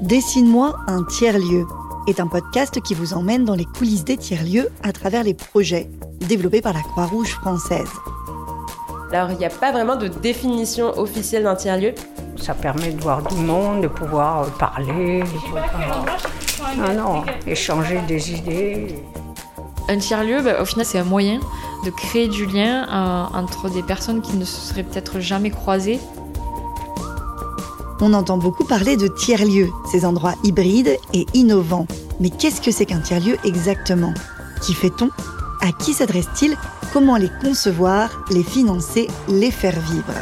Dessine-moi un tiers-lieu est un podcast qui vous emmène dans les coulisses des tiers-lieux à travers les projets développés par la Croix-Rouge française. Alors, il n'y a pas vraiment de définition officielle d'un tiers-lieu. Ça permet de voir du monde, de pouvoir parler, de pouvoir... Ah non, échanger des idées. Un tiers-lieu, bah, au final, c'est un moyen de créer du lien euh, entre des personnes qui ne se seraient peut-être jamais croisées. On entend beaucoup parler de tiers-lieux, ces endroits hybrides et innovants. Mais qu'est-ce que c'est qu'un tiers-lieu exactement? Qui fait-on? À qui s'adresse-t-il? Comment les concevoir, les financer, les faire vivre?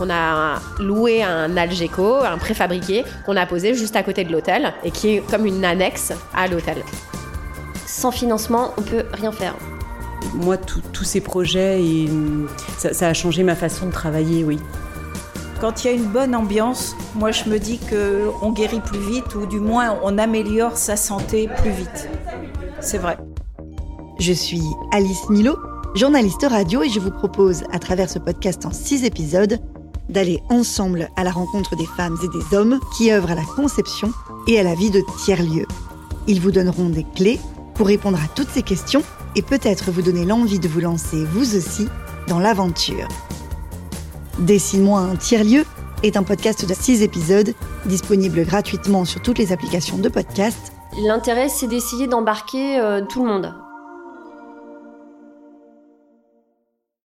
On a loué un Algeco, un préfabriqué, qu'on a posé juste à côté de l'hôtel et qui est comme une annexe à l'hôtel. Sans financement, on peut rien faire. Moi, tous ces projets, et, ça, ça a changé ma façon de travailler, oui. Quand il y a une bonne ambiance, moi je me dis qu'on guérit plus vite ou du moins on améliore sa santé plus vite. C'est vrai. Je suis Alice Milo, journaliste radio, et je vous propose, à travers ce podcast en six épisodes, d'aller ensemble à la rencontre des femmes et des hommes qui œuvrent à la conception et à la vie de tiers-lieux. Ils vous donneront des clés pour répondre à toutes ces questions et peut-être vous donner l'envie de vous lancer vous aussi dans l'aventure. Dessine-moi un tiers-lieu est un podcast de 6 épisodes disponible gratuitement sur toutes les applications de podcast. L'intérêt, c'est d'essayer d'embarquer euh, tout le monde.